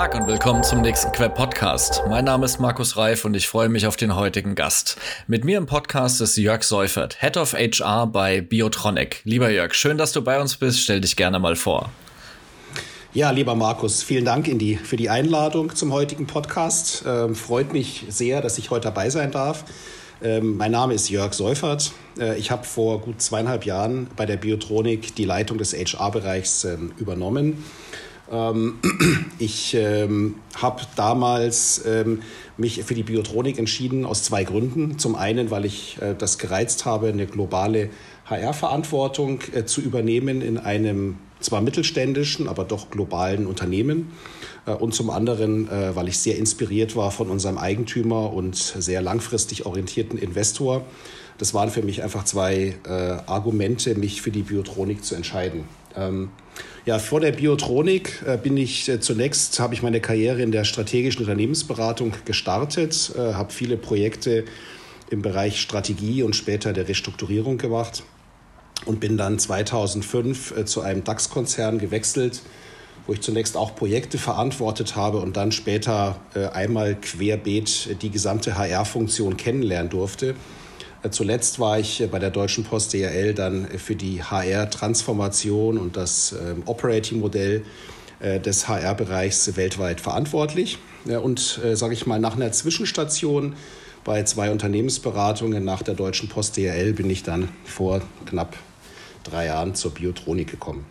Tag und willkommen zum nächsten Quer Podcast. Mein Name ist Markus Reif und ich freue mich auf den heutigen Gast. Mit mir im Podcast ist Jörg Seufert, Head of HR bei Biotronic. Lieber Jörg, schön, dass du bei uns bist. Stell dich gerne mal vor. Ja, lieber Markus, vielen Dank die, für die Einladung zum heutigen Podcast. Ähm, freut mich sehr, dass ich heute dabei sein darf. Ähm, mein Name ist Jörg Seufert. Äh, ich habe vor gut zweieinhalb Jahren bei der Biotronik die Leitung des HR-Bereichs ähm, übernommen. Ähm, ich ähm, habe damals ähm, mich für die Biotronik entschieden aus zwei Gründen. Zum einen, weil ich äh, das gereizt habe, eine globale HR-Verantwortung äh, zu übernehmen in einem zwar mittelständischen, aber doch globalen Unternehmen. Äh, und zum anderen, äh, weil ich sehr inspiriert war von unserem Eigentümer und sehr langfristig orientierten Investor. Das waren für mich einfach zwei äh, Argumente, mich für die Biotronik zu entscheiden. Ähm, ja, vor der Biotronik bin ich zunächst, habe ich meine Karriere in der strategischen Unternehmensberatung gestartet, habe viele Projekte im Bereich Strategie und später der Restrukturierung gemacht und bin dann 2005 zu einem DAX-Konzern gewechselt, wo ich zunächst auch Projekte verantwortet habe und dann später äh, einmal querbeet die gesamte HR-Funktion kennenlernen durfte. Äh, zuletzt war ich äh, bei der Deutschen Post DRL dann für die HR-Transformation und das ähm, Operating-Modell des HR-Bereichs weltweit verantwortlich. Und sage ich mal, nach einer Zwischenstation bei zwei Unternehmensberatungen nach der Deutschen Post DRL bin ich dann vor knapp drei Jahren zur Biotronik gekommen.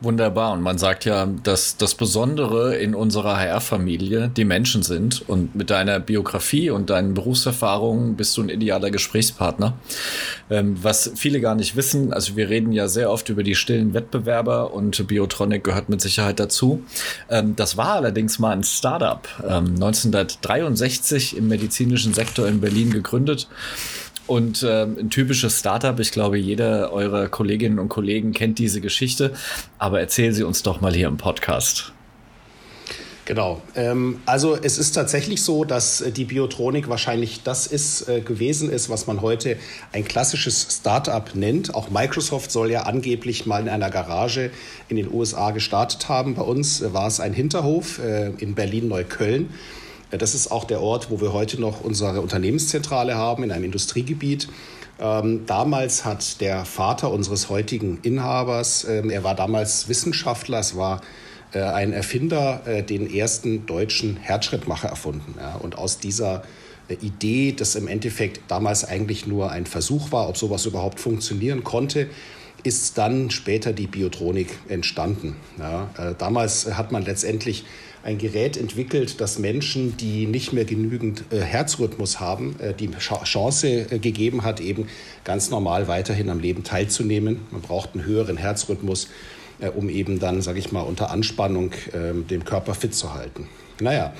Wunderbar. Und man sagt ja, dass das Besondere in unserer HR-Familie die Menschen sind. Und mit deiner Biografie und deinen Berufserfahrungen bist du ein idealer Gesprächspartner. Ähm, was viele gar nicht wissen, also wir reden ja sehr oft über die stillen Wettbewerber und Biotronic gehört mit Sicherheit dazu. Ähm, das war allerdings mal ein Startup, ähm, 1963 im medizinischen Sektor in Berlin gegründet und ähm, ein typisches Startup, ich glaube, jeder eurer Kolleginnen und Kollegen kennt diese Geschichte, aber erzählen Sie uns doch mal hier im Podcast. Genau. Ähm, also es ist tatsächlich so, dass äh, die Biotronik wahrscheinlich das ist äh, gewesen ist, was man heute ein klassisches Startup nennt. Auch Microsoft soll ja angeblich mal in einer Garage in den USA gestartet haben. Bei uns äh, war es ein Hinterhof in Berlin-Neukölln. Das ist auch der Ort, wo wir heute noch unsere Unternehmenszentrale haben, in einem Industriegebiet. Ähm, damals hat der Vater unseres heutigen Inhabers, ähm, er war damals Wissenschaftler, es war äh, ein Erfinder, äh, den ersten deutschen Herzschrittmacher erfunden. Ja. Und aus dieser äh, Idee, das im Endeffekt damals eigentlich nur ein Versuch war, ob sowas überhaupt funktionieren konnte, ist dann später die Biotronik entstanden. Ja. Äh, damals hat man letztendlich ein Gerät entwickelt, das Menschen, die nicht mehr genügend äh, Herzrhythmus haben, äh, die Chance äh, gegeben hat, eben ganz normal weiterhin am Leben teilzunehmen. Man braucht einen höheren Herzrhythmus, äh, um eben dann, sage ich mal, unter Anspannung ähm, den Körper fit zu halten. Naja,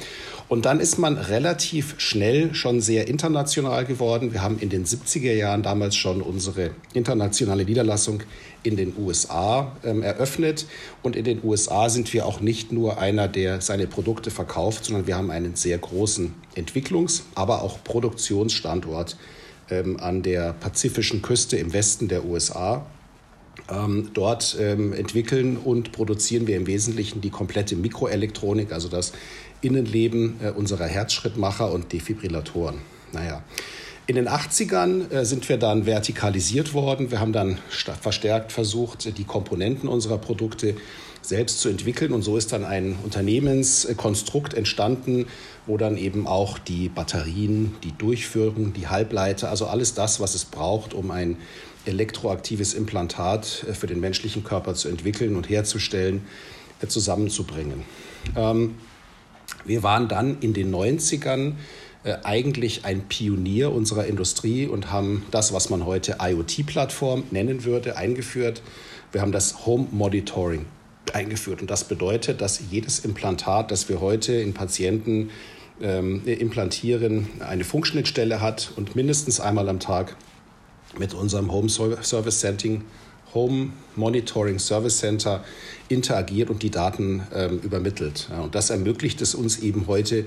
und dann ist man relativ schnell schon sehr international geworden. Wir haben in den 70er Jahren damals schon unsere internationale Niederlassung in den USA ähm, eröffnet. Und in den USA sind wir auch nicht nur einer, der seine Produkte verkauft, sondern wir haben einen sehr großen Entwicklungs-, aber auch Produktionsstandort ähm, an der pazifischen Küste im Westen der USA. Ähm, dort ähm, entwickeln und produzieren wir im Wesentlichen die komplette Mikroelektronik, also das Innenleben äh, unserer Herzschrittmacher und Defibrillatoren. Naja. In den 80ern äh, sind wir dann vertikalisiert worden. Wir haben dann verstärkt versucht, die Komponenten unserer Produkte selbst zu entwickeln. Und so ist dann ein Unternehmenskonstrukt entstanden, wo dann eben auch die Batterien, die Durchführung, die Halbleiter, also alles das, was es braucht, um ein elektroaktives Implantat äh, für den menschlichen Körper zu entwickeln und herzustellen, äh, zusammenzubringen. Ähm, wir waren dann in den 90ern äh, eigentlich ein Pionier unserer Industrie und haben das, was man heute IoT-Plattform nennen würde, eingeführt. Wir haben das Home Monitoring eingeführt und das bedeutet, dass jedes Implantat, das wir heute in Patienten ähm, implantieren, eine Funkschnittstelle hat und mindestens einmal am Tag mit unserem Home Service Center Home Monitoring Service Center interagiert und die Daten ähm, übermittelt. Ja, und das ermöglicht es uns eben heute,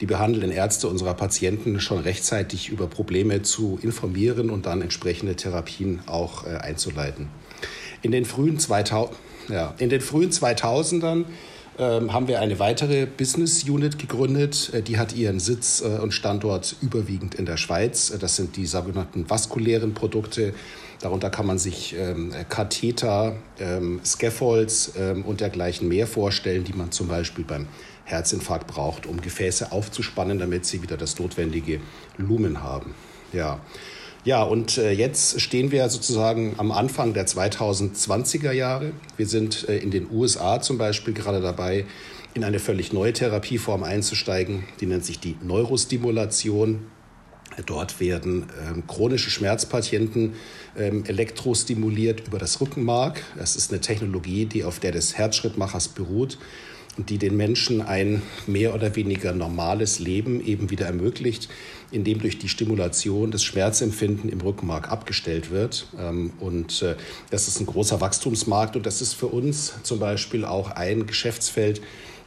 die behandelnden Ärzte unserer Patienten schon rechtzeitig über Probleme zu informieren und dann entsprechende Therapien auch äh, einzuleiten. In den frühen, 2000, ja, in den frühen 2000ern ähm, haben wir eine weitere Business Unit gegründet. Äh, die hat ihren Sitz äh, und Standort überwiegend in der Schweiz. Äh, das sind die sogenannten vaskulären Produkte. Darunter kann man sich ähm, Katheter, ähm, Scaffolds ähm, und dergleichen mehr vorstellen, die man zum Beispiel beim Herzinfarkt braucht, um Gefäße aufzuspannen, damit sie wieder das notwendige Lumen haben. Ja. Ja, und äh, jetzt stehen wir sozusagen am Anfang der 2020er Jahre. Wir sind äh, in den USA zum Beispiel gerade dabei, in eine völlig neue Therapieform einzusteigen. Die nennt sich die Neurostimulation. Dort werden ähm, chronische Schmerzpatienten ähm, elektrostimuliert über das Rückenmark. Das ist eine Technologie, die auf der des Herzschrittmachers beruht die den Menschen ein mehr oder weniger normales Leben eben wieder ermöglicht, indem durch die Stimulation das Schmerzempfinden im Rückenmark abgestellt wird. Ähm, und äh, das ist ein großer Wachstumsmarkt und das ist für uns zum Beispiel auch ein Geschäftsfeld,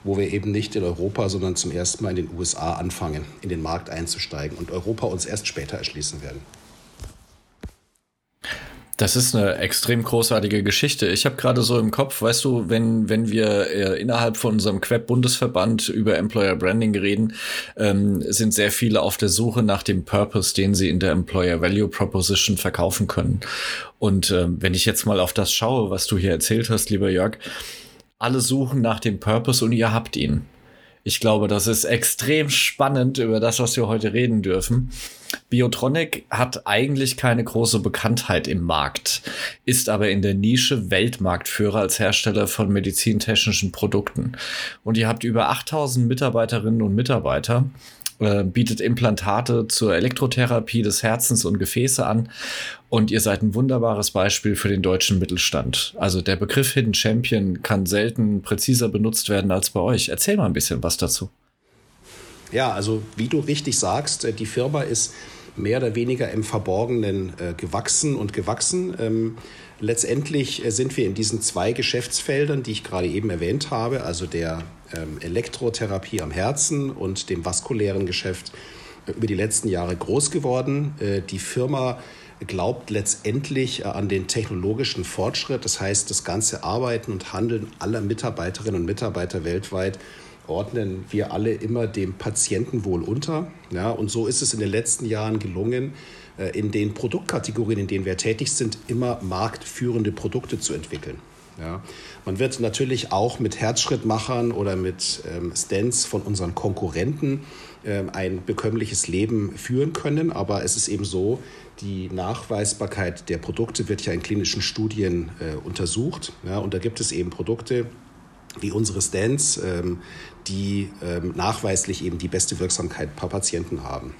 wo wir eben nicht in Europa, sondern zum ersten Mal in den USA anfangen, in den Markt einzusteigen und Europa uns erst später erschließen werden. Das ist eine extrem großartige Geschichte. Ich habe gerade so im Kopf, weißt du, wenn, wenn wir äh, innerhalb von unserem Queb-Bundesverband über Employer Branding reden, ähm, sind sehr viele auf der Suche nach dem Purpose, den sie in der Employer Value Proposition verkaufen können. Und ähm, wenn ich jetzt mal auf das schaue, was du hier erzählt hast, lieber Jörg, alle suchen nach dem Purpose und ihr habt ihn. Ich glaube, das ist extrem spannend über das, was wir heute reden dürfen. Biotronic hat eigentlich keine große Bekanntheit im Markt, ist aber in der Nische Weltmarktführer als Hersteller von medizintechnischen Produkten. Und ihr habt über 8000 Mitarbeiterinnen und Mitarbeiter äh, bietet Implantate zur Elektrotherapie des Herzens und Gefäße an. Und ihr seid ein wunderbares Beispiel für den deutschen Mittelstand. Also der Begriff Hidden Champion kann selten präziser benutzt werden als bei euch. Erzähl mal ein bisschen was dazu. Ja, also wie du richtig sagst, äh, die Firma ist mehr oder weniger im Verborgenen äh, gewachsen und gewachsen. Ähm, letztendlich äh, sind wir in diesen zwei Geschäftsfeldern, die ich gerade eben erwähnt habe, also der ähm, Elektrotherapie am Herzen und dem vaskulären Geschäft, über die letzten Jahre groß geworden. Die Firma glaubt letztendlich an den technologischen Fortschritt. Das heißt, das ganze Arbeiten und Handeln aller Mitarbeiterinnen und Mitarbeiter weltweit ordnen wir alle immer dem Patientenwohl unter. Ja, und so ist es in den letzten Jahren gelungen, äh, in den Produktkategorien, in denen wir tätig sind, immer marktführende Produkte zu entwickeln. Ja. Man wird natürlich auch mit Herzschrittmachern oder mit ähm, Stents von unseren Konkurrenten ähm, ein bekömmliches Leben führen können, aber es ist eben so, die Nachweisbarkeit der Produkte wird ja in klinischen Studien äh, untersucht. Ja, und da gibt es eben Produkte, wie unsere Stents, ähm, die ähm, nachweislich eben die beste Wirksamkeit per Patienten haben.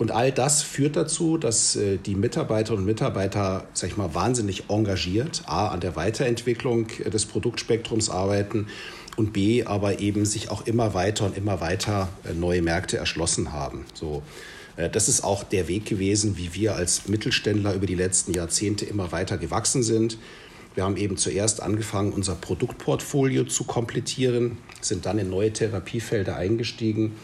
Und all das führt dazu, dass äh, die Mitarbeiterinnen und Mitarbeiter, sag ich mal, wahnsinnig engagiert, a, an der Weiterentwicklung äh, des Produktspektrums arbeiten und b, aber eben sich auch immer weiter und immer weiter äh, neue Märkte erschlossen haben. So. Das ist auch der Weg gewesen, wie wir als Mittelständler über die letzten Jahrzehnte immer weiter gewachsen sind. Wir haben eben zuerst angefangen, unser Produktportfolio zu komplettieren, sind dann in neue Therapiefelder eingestiegen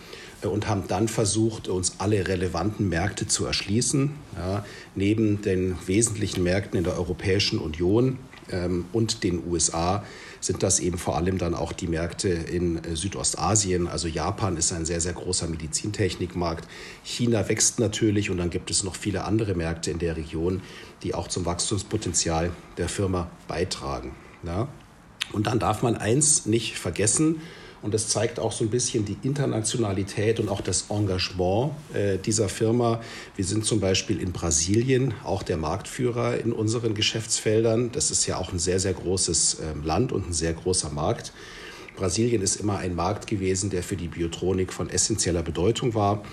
äh, und haben dann versucht, uns alle relevanten Märkte zu erschließen. Ja, neben den wesentlichen Märkten in der Europäischen Union ähm, und den USA sind das eben vor allem dann auch die Märkte in äh, Südostasien. Also Japan ist ein sehr, sehr großer Medizintechnikmarkt. China wächst natürlich und dann gibt es noch viele andere Märkte in der Region, die auch zum Wachstumspotenzial der Firma beitragen. Ja? Und dann darf man eins nicht vergessen, und das zeigt auch so ein bisschen die Internationalität und auch das Engagement äh, dieser Firma. Wir sind zum Beispiel in Brasilien auch der Marktführer in unseren Geschäftsfeldern. Das ist ja auch ein sehr, sehr großes äh, Land und ein sehr großer Markt. Brasilien ist immer ein Markt gewesen, der für die Biotronik von essentieller Bedeutung war.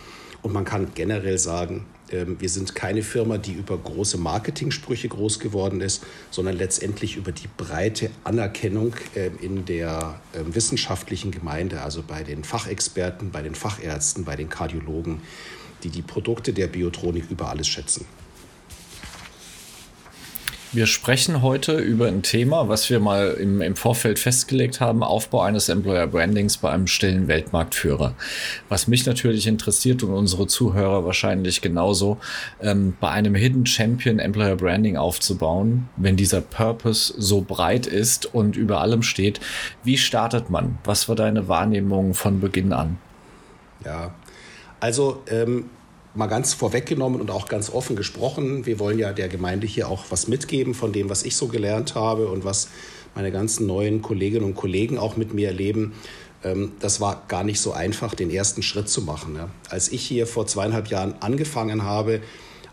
Und man kann generell sagen, wir sind keine Firma, die über große Marketingsprüche groß geworden ist, sondern letztendlich über die breite Anerkennung ähm, in der ähm, wissenschaftlichen Gemeinde, also bei den Fachexperten, bei den Fachärzten, bei den Kardiologen, die die Produkte der Biotronik über alles schätzen. Wir sprechen heute über ein Thema, was wir mal im, im Vorfeld festgelegt haben, Aufbau eines Employer Brandings bei einem stillen Weltmarktführer. Was mich natürlich interessiert und unsere Zuhörer wahrscheinlich genauso, ähm, bei einem Hidden Champion Employer Branding aufzubauen, wenn dieser Purpose so breit ist und über allem steht, wie startet man? Was war deine Wahrnehmung von Beginn an? Ja, also ähm mal ganz vorweggenommen und auch ganz offen gesprochen, wir wollen ja der Gemeinde hier auch was mitgeben von dem, was ich so gelernt habe und was meine ganzen neuen Kolleginnen und Kollegen auch mit mir erleben. Ähm, das war gar nicht so einfach, den ersten Schritt zu machen. Als ich hier vor zweieinhalb Jahren angefangen habe,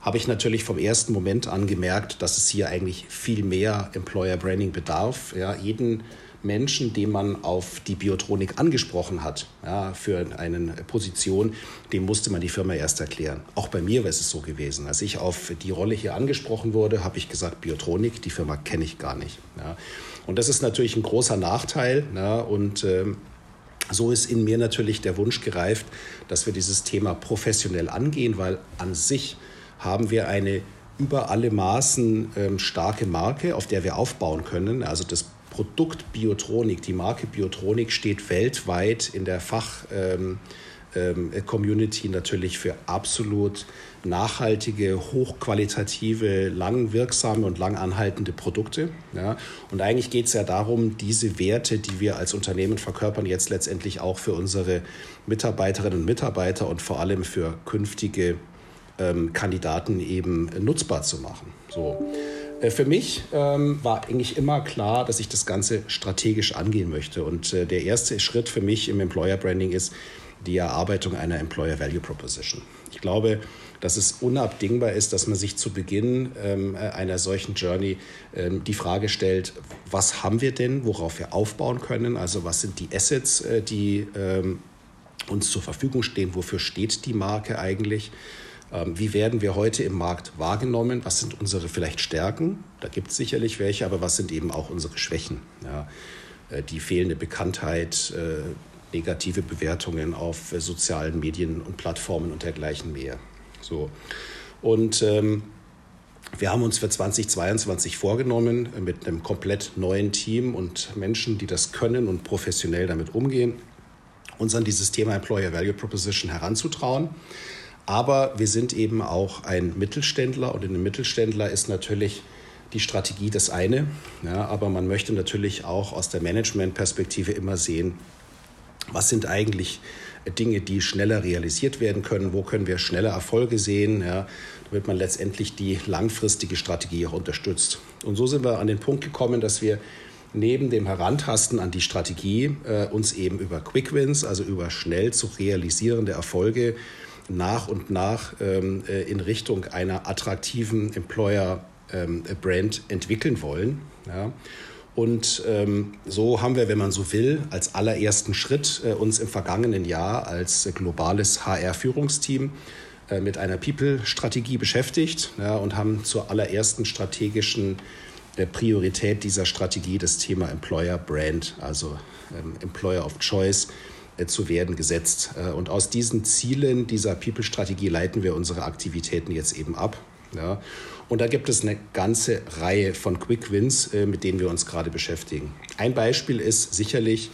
habe ich natürlich vom ersten Moment an gemerkt, dass es hier eigentlich viel mehr Employer Branding bedarf. Ja, jeden Menschen, den man auf die Biotronik angesprochen hat, ja, für eine Position, dem musste man die Firma erst erklären. Auch bei mir war es so gewesen. Als ich auf die Rolle hier angesprochen wurde, habe ich gesagt, Biotronik, die Firma kenne ich gar nicht. Ja. Und das ist natürlich ein großer Nachteil. Ja, und ähm, so ist in mir natürlich der Wunsch gereift, dass wir dieses Thema professionell angehen, weil an sich haben wir eine über alle Maßen ähm, starke Marke, auf der wir aufbauen können. Also das Produkt Biotronik, die Marke Biotronik steht weltweit in der Fach-Community ähm, ähm, natürlich für absolut nachhaltige, hochqualitative, langwirksame und langanhaltende Produkte. Ja. Und eigentlich geht es ja darum, diese Werte, die wir als Unternehmen verkörpern, jetzt letztendlich auch für unsere Mitarbeiterinnen und Mitarbeiter und vor allem für künftige ähm, Kandidaten eben nutzbar zu machen. So. Äh, für mich ähm, war eigentlich immer klar, dass ich das Ganze strategisch angehen möchte. Und äh, der erste Schritt für mich im Employer Branding ist die Erarbeitung einer Employer Value Proposition. Ich glaube, dass es unabdingbar ist, dass man sich zu Beginn ähm, einer solchen Journey ähm, die Frage stellt, was haben wir denn, worauf wir aufbauen können? Also was sind die Assets, äh, die ähm, uns zur Verfügung stehen? Wofür steht die Marke eigentlich? Ähm, wie werden wir heute im Markt wahrgenommen? Was sind unsere vielleicht Stärken? Da gibt es sicherlich welche, aber was sind eben auch unsere Schwächen? Ja, äh, die fehlende Bekanntheit, äh, negative Bewertungen auf äh, sozialen Medien und Plattformen und dergleichen mehr. So. Und ähm, wir haben uns für 2022 vorgenommen, mit einem komplett neuen Team und Menschen, die das können und professionell damit umgehen, uns an dieses Thema Employer Value Proposition heranzutrauen. Aber wir sind eben auch ein Mittelständler und in einem Mittelständler ist natürlich die Strategie das eine. Ja, aber man möchte natürlich auch aus der Managementperspektive immer sehen, was sind eigentlich Dinge, die schneller realisiert werden können, wo können wir schneller Erfolge sehen, ja, damit man letztendlich die langfristige Strategie auch unterstützt. Und so sind wir an den Punkt gekommen, dass wir neben dem Herantasten an die Strategie äh, uns eben über Quick Wins, also über schnell zu realisierende Erfolge, nach und nach ähm, äh, in Richtung einer attraktiven Employer-Brand ähm, entwickeln wollen. Ja. Und ähm, so haben wir, wenn man so will, als allerersten Schritt äh, uns im vergangenen Jahr als globales HR-Führungsteam äh, mit einer People-Strategie beschäftigt ja, und haben zur allerersten strategischen äh, Priorität dieser Strategie das Thema Employer Brand, also ähm, Employer of Choice, äh, zu werden gesetzt. Äh, und aus diesen Zielen dieser People-Strategie leiten wir unsere Aktivitäten jetzt eben ab. Ja. Und da gibt es eine ganze Reihe von Quick Wins, äh, mit denen wir uns gerade beschäftigen. Ein Beispiel ist sicherlich,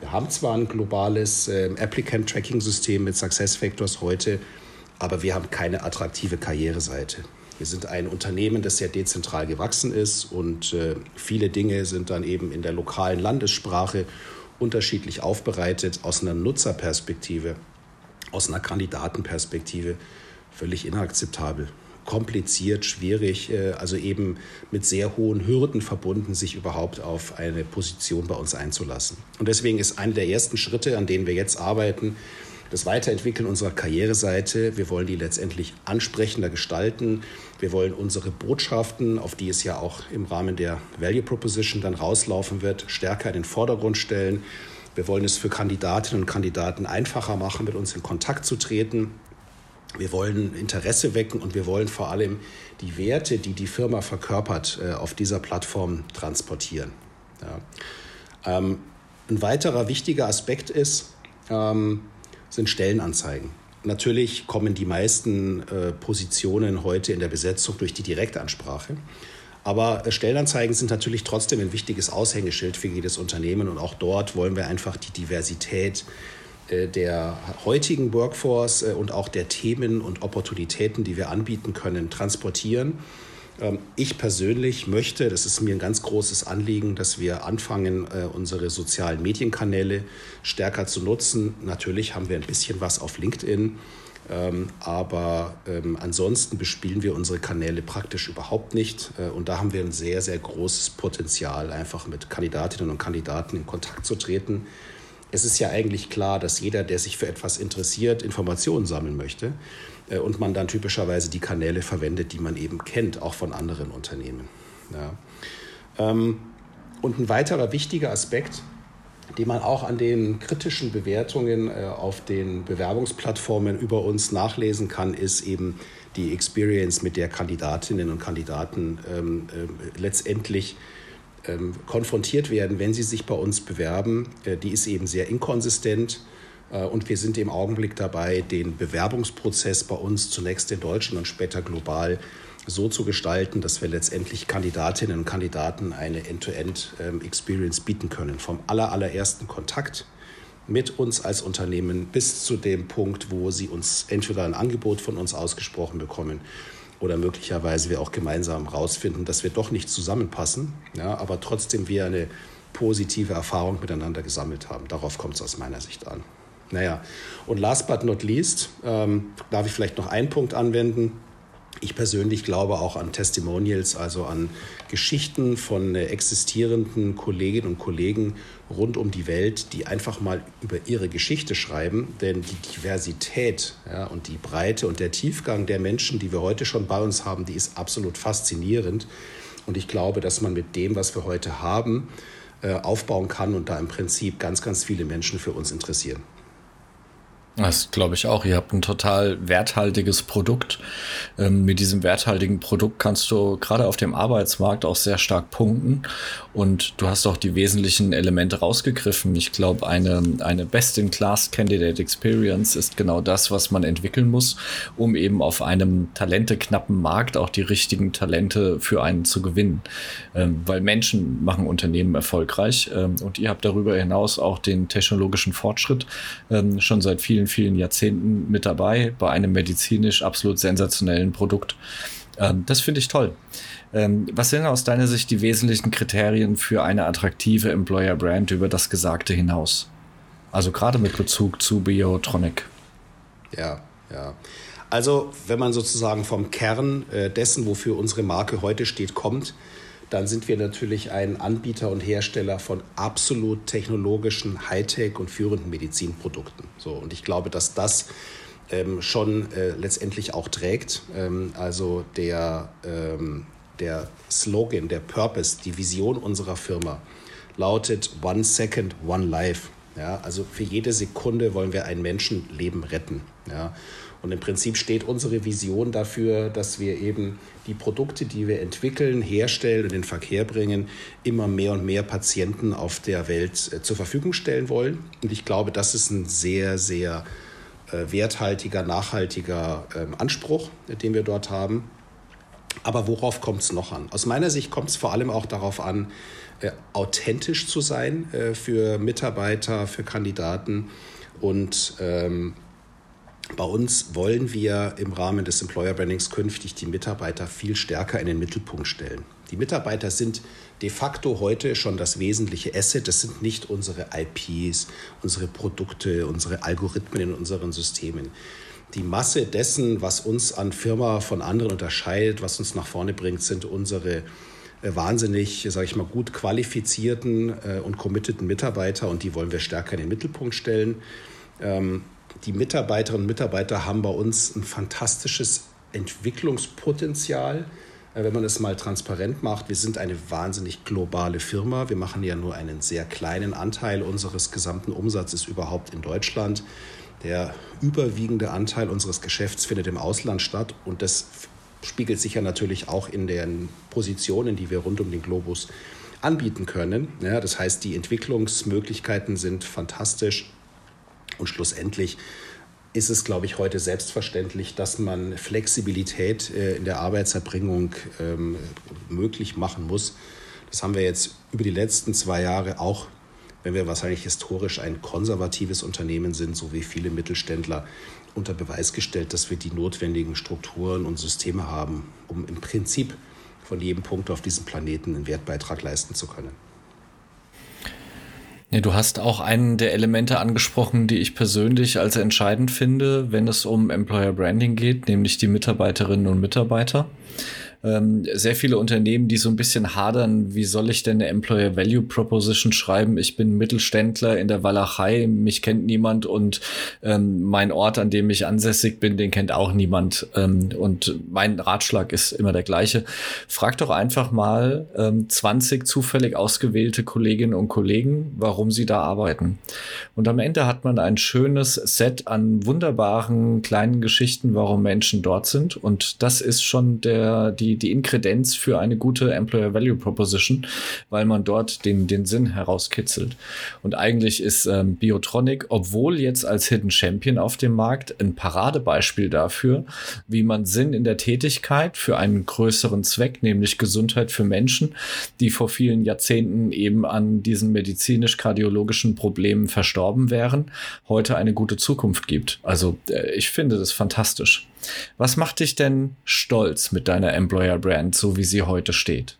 wir haben zwar ein globales Applicant Tracking System mit Success Factors heute, aber wir haben keine attraktive Karriereseite. Wir sind ein Unternehmen, das sehr dezentral gewachsen ist und viele Dinge sind dann eben in der lokalen Landessprache unterschiedlich aufbereitet aus einer Nutzerperspektive, aus einer Kandidatenperspektive völlig inakzeptabel. Kompliziert, schwierig, äh, also eben mit sehr hohen Hürden verbunden, sich überhaupt auf eine Position bei uns einzulassen. Und deswegen ist einer der ersten Schritte, an denen wir jetzt arbeiten, das Weiterentwickeln unserer Karriereseite. Wir wollen die letztendlich ansprechender gestalten. Wir wollen unsere Botschaften, auf die es ja auch im Rahmen der Value Proposition dann rauslaufen wird, stärker in den Vordergrund stellen. Wir wollen es für Kandidatinnen und Kandidaten einfacher machen, mit uns in Kontakt zu treten. Wir wollen Interesse wecken und wir wollen vor allem die Werte, die die Firma verkörpert, äh, auf dieser Plattform transportieren. Ja. Ähm, ein weiterer wichtiger Aspekt ist, ähm, sind Stellenanzeigen. Natürlich kommen die meisten äh, Positionen heute in der Besetzung durch die Direktansprache. Aber äh, Stellenanzeigen sind natürlich trotzdem ein wichtiges Aushängeschild für jedes Unternehmen und auch dort wollen wir einfach die Diversität äh, der heutigen Workforce äh, und auch der Themen und Opportunitäten, die wir anbieten können, transportieren. Ähm, ich persönlich möchte, das ist mir ein ganz großes Anliegen, dass wir anfangen, unsere sozialen Medienkanäle stärker zu nutzen. Natürlich haben wir ein bisschen was auf LinkedIn. Ähm, aber ähm, ansonsten bespielen wir unsere Kanäle praktisch überhaupt nicht. Äh, und da haben wir ein sehr, sehr großes Potenzial, einfach mit Kandidatinnen und Kandidaten in Kontakt zu treten. Es ist ja eigentlich klar, dass jeder, der sich für etwas interessiert, Informationen sammeln möchte. Äh, und man dann typischerweise die Kanäle verwendet, die man eben kennt, auch von anderen Unternehmen. Ja. Ähm, und ein weiterer wichtiger Aspekt, die man auch an den kritischen Bewertungen äh, auf den Bewerbungsplattformen über uns nachlesen kann, ist eben die Experience, mit der Kandidatinnen und Kandidaten ähm, äh, letztendlich ähm, konfrontiert werden, wenn sie sich bei uns bewerben. Äh, die ist eben sehr inkonsistent. Äh, und wir sind im Augenblick dabei, den Bewerbungsprozess bei uns zunächst in Deutschland und später global so zu gestalten, dass wir letztendlich Kandidatinnen und Kandidaten eine End-to-End-Experience ähm, bieten können. Vom allerersten Kontakt mit uns als Unternehmen bis zu dem Punkt, wo sie uns entweder ein Angebot von uns ausgesprochen bekommen oder möglicherweise wir auch gemeinsam herausfinden, dass wir doch nicht zusammenpassen, ja, aber trotzdem wir eine positive Erfahrung miteinander gesammelt haben. Darauf kommt es aus meiner Sicht an. Naja, und last but not least ähm, darf ich vielleicht noch einen Punkt anwenden ich persönlich glaube auch an Testimonials, also an Geschichten von äh, existierenden Kolleginnen und Kollegen rund um die Welt, die einfach mal über ihre Geschichte schreiben. Denn die Diversität ja, und die Breite und der Tiefgang der Menschen, die wir heute schon bei uns haben, die ist absolut faszinierend. Und ich glaube, dass man mit dem, was wir heute haben, äh, aufbauen kann und da im Prinzip ganz, ganz viele Menschen für uns interessieren. Das glaube ich auch. Ihr habt ein total werthaltiges Produkt. Ähm, mit diesem werthaltigen Produkt kannst du gerade auf dem Arbeitsmarkt auch sehr stark punkten. Und du hast auch die wesentlichen Elemente rausgegriffen. Ich glaube, eine, eine Best-in-Class-Candidate Experience ist genau das, was man entwickeln muss, um eben auf einem talenteknappen Markt auch die richtigen Talente für einen zu gewinnen. Ähm, weil Menschen machen Unternehmen erfolgreich. Ähm, und ihr habt darüber hinaus auch den technologischen Fortschritt ähm, schon seit vielen vielen, Jahrzehnten mit dabei bei einem medizinisch absolut sensationellen Produkt. Ähm, das finde ich toll. Ähm, was sind aus deiner Sicht die wesentlichen Kriterien für eine attraktive Employer Brand über das Gesagte hinaus? Also gerade mit Bezug zu Biotronic. Ja, ja. Also wenn man sozusagen vom Kern äh, dessen, wofür unsere Marke heute steht, kommt, dann sind wir natürlich ein Anbieter und Hersteller von absolut technologischen Hightech und führenden Medizinprodukten. So, und ich glaube, dass das ähm, schon äh, letztendlich auch trägt. Ähm, also der, ähm, der Slogan, der Purpose, die Vision unserer Firma lautet One Second, One Life. Ja, also für jede Sekunde wollen wir ein Menschenleben retten. Ja. Und im Prinzip steht unsere Vision dafür, dass wir eben die Produkte, die wir entwickeln, herstellen und in den Verkehr bringen, immer mehr und mehr Patienten auf der Welt äh, zur Verfügung stellen wollen. Und ich glaube, das ist ein sehr, sehr äh, werthaltiger, nachhaltiger ähm, Anspruch, den wir dort haben. Aber worauf kommt es noch an? Aus meiner Sicht kommt es vor allem auch darauf an, äh, authentisch zu sein für Mitarbeiter, für Kandidaten und ähm, bei uns wollen wir im Rahmen des Employer Brandings künftig die Mitarbeiter viel stärker in den Mittelpunkt stellen. Die Mitarbeiter sind de facto heute schon das wesentliche Asset. Das sind nicht unsere IPs, unsere Produkte, unsere Algorithmen in unseren Systemen. Die Masse dessen, was uns an Firma von anderen unterscheidet, was uns nach vorne bringt, sind unsere äh, wahnsinnig, sage ich mal, gut qualifizierten äh, und committeden Mitarbeiter und die wollen wir stärker in den Mittelpunkt stellen. Die Mitarbeiterinnen und Mitarbeiter haben bei uns ein fantastisches Entwicklungspotenzial, äh, wenn man es mal transparent macht. Wir sind eine wahnsinnig globale Firma. Wir machen ja nur einen sehr kleinen Anteil unseres gesamten Umsatzes überhaupt in Deutschland. Der überwiegende Anteil unseres Geschäfts findet im Ausland statt und das spiegelt sich ja natürlich auch in den Positionen, die wir rund um den Globus anbieten können. Ja, das heißt, die Entwicklungsmöglichkeiten sind fantastisch und schlussendlich ist es, glaube ich, heute selbstverständlich, dass man Flexibilität äh, in der Arbeitserbringung ähm, möglich machen muss. Das haben wir jetzt über die letzten zwei Jahre auch, wenn wir wahrscheinlich historisch ein konservatives Unternehmen sind, so wie viele Mittelständler, unter Beweis gestellt, dass wir die notwendigen Strukturen und Systeme haben, um im Prinzip von jedem Punkt auf diesem Planeten einen Wertbeitrag leisten zu können. Ja, du hast auch einen der Elemente angesprochen, die ich persönlich als entscheidend finde, wenn es um Employer Branding geht, nämlich die Mitarbeiterinnen und Mitarbeiter ähm, sehr viele Unternehmen, die so ein bisschen hadern, wie soll ich denn eine Employer Value Proposition schreiben? Ich bin Mittelständler in der Walachei, mich kennt niemand und ähm, mein Ort, an dem ich ansässig bin, den kennt auch niemand. Ähm, und mein Ratschlag ist immer der gleiche. Frag doch einfach mal ähm, 20 zufällig ausgewählte Kolleginnen und Kollegen, warum sie da arbeiten. Und am Ende hat man ein schönes Set an wunderbaren kleinen Geschichten, warum Menschen dort sind. Und das ist schon der, die die, die Inkredenz für eine gute Employer Value Proposition, weil man dort den, den Sinn herauskitzelt. Und eigentlich ist ähm, Biotronic, obwohl jetzt als Hidden Champion auf dem Markt, ein Paradebeispiel dafür, wie man Sinn in der Tätigkeit für einen größeren Zweck, nämlich Gesundheit für Menschen, die vor vielen Jahrzehnten eben an diesen medizinisch-kardiologischen Problemen verstorben wären, heute eine gute Zukunft gibt. Also äh, ich finde das fantastisch. Was macht dich denn stolz mit deiner Employer Brand, so wie sie heute steht?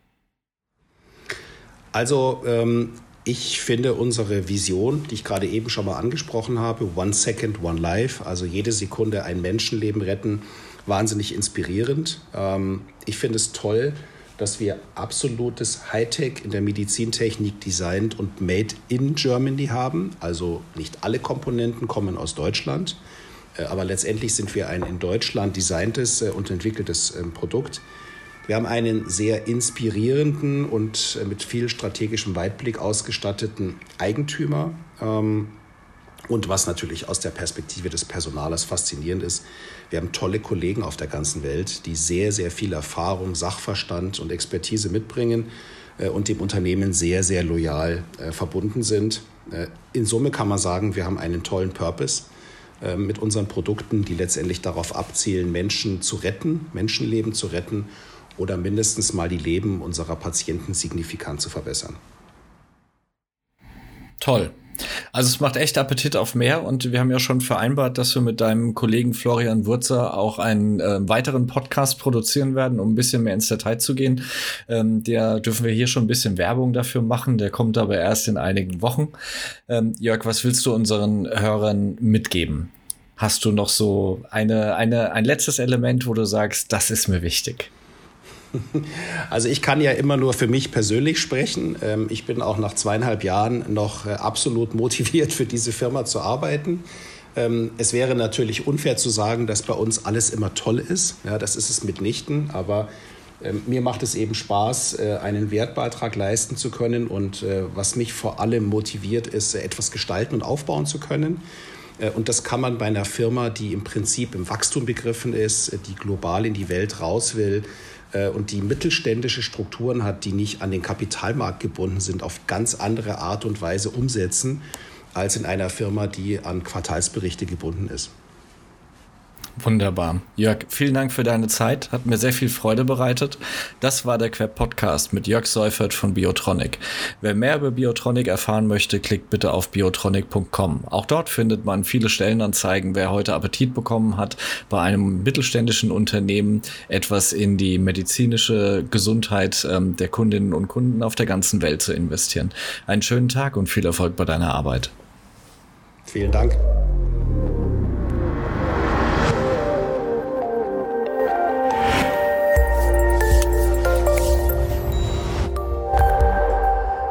Also ähm, ich finde unsere Vision, die ich gerade eben schon mal angesprochen habe, One Second, One Life, also jede Sekunde ein Menschenleben retten, wahnsinnig inspirierend. Ähm, ich finde es toll, dass wir absolutes Hightech in der Medizintechnik designt und made in Germany haben. Also nicht alle Komponenten kommen aus Deutschland. Äh, aber letztendlich sind wir ein in Deutschland designtes äh, und entwickeltes ähm, Produkt. Wir haben einen sehr inspirierenden und äh, mit viel strategischem Weitblick ausgestatteten Eigentümer. Ähm, und was natürlich aus der Perspektive des Personalers faszinierend ist, wir haben tolle Kollegen auf der ganzen Welt, die sehr, sehr viel Erfahrung, Sachverstand und Expertise mitbringen und dem Unternehmen sehr, sehr loyal verbunden sind. In Summe kann man sagen, wir haben einen tollen Purpose mit unseren Produkten, die letztendlich darauf abzielen, Menschen zu retten, Menschenleben zu retten oder mindestens mal die Leben unserer Patienten signifikant zu verbessern. Toll. Also es macht echt Appetit auf mehr und wir haben ja schon vereinbart, dass wir mit deinem Kollegen Florian Wurzer auch einen äh, weiteren Podcast produzieren werden, um ein bisschen mehr ins Detail zu gehen. Ähm, der dürfen wir hier schon ein bisschen Werbung dafür machen, der kommt aber erst in einigen Wochen. Ähm, Jörg, was willst du unseren Hörern mitgeben? Hast du noch so eine, eine, ein letztes Element, wo du sagst, das ist mir wichtig? Also ich kann ja immer nur für mich persönlich sprechen. Ähm, ich bin auch nach zweieinhalb Jahren noch äh, absolut motiviert, für diese Firma zu arbeiten. Ähm, es wäre natürlich unfair zu sagen, dass bei uns alles immer toll ist. Ja, das ist es mitnichten. Aber ähm, mir macht es eben Spaß, äh, einen Wertbeitrag leisten zu können. Und äh, was mich vor allem motiviert, ist, etwas gestalten und aufbauen zu können. Und das kann man bei einer Firma, die im Prinzip im Wachstum begriffen ist, die global in die Welt raus will, und die mittelständische Strukturen hat, die nicht an den Kapitalmarkt gebunden sind, auf ganz andere Art und Weise umsetzen als in einer Firma, die an Quartalsberichte gebunden ist. Wunderbar. Jörg, vielen Dank für deine Zeit. Hat mir sehr viel Freude bereitet. Das war der Queb Podcast mit Jörg Seufert von Biotronic. Wer mehr über Biotronic erfahren möchte, klickt bitte auf biotronic.com. Auch dort findet man viele Stellenanzeigen, wer heute Appetit bekommen hat, bei einem mittelständischen Unternehmen etwas in die medizinische Gesundheit ähm, der Kundinnen und Kunden auf der ganzen Welt zu investieren. Einen schönen Tag und viel Erfolg bei deiner Arbeit. Vielen Dank.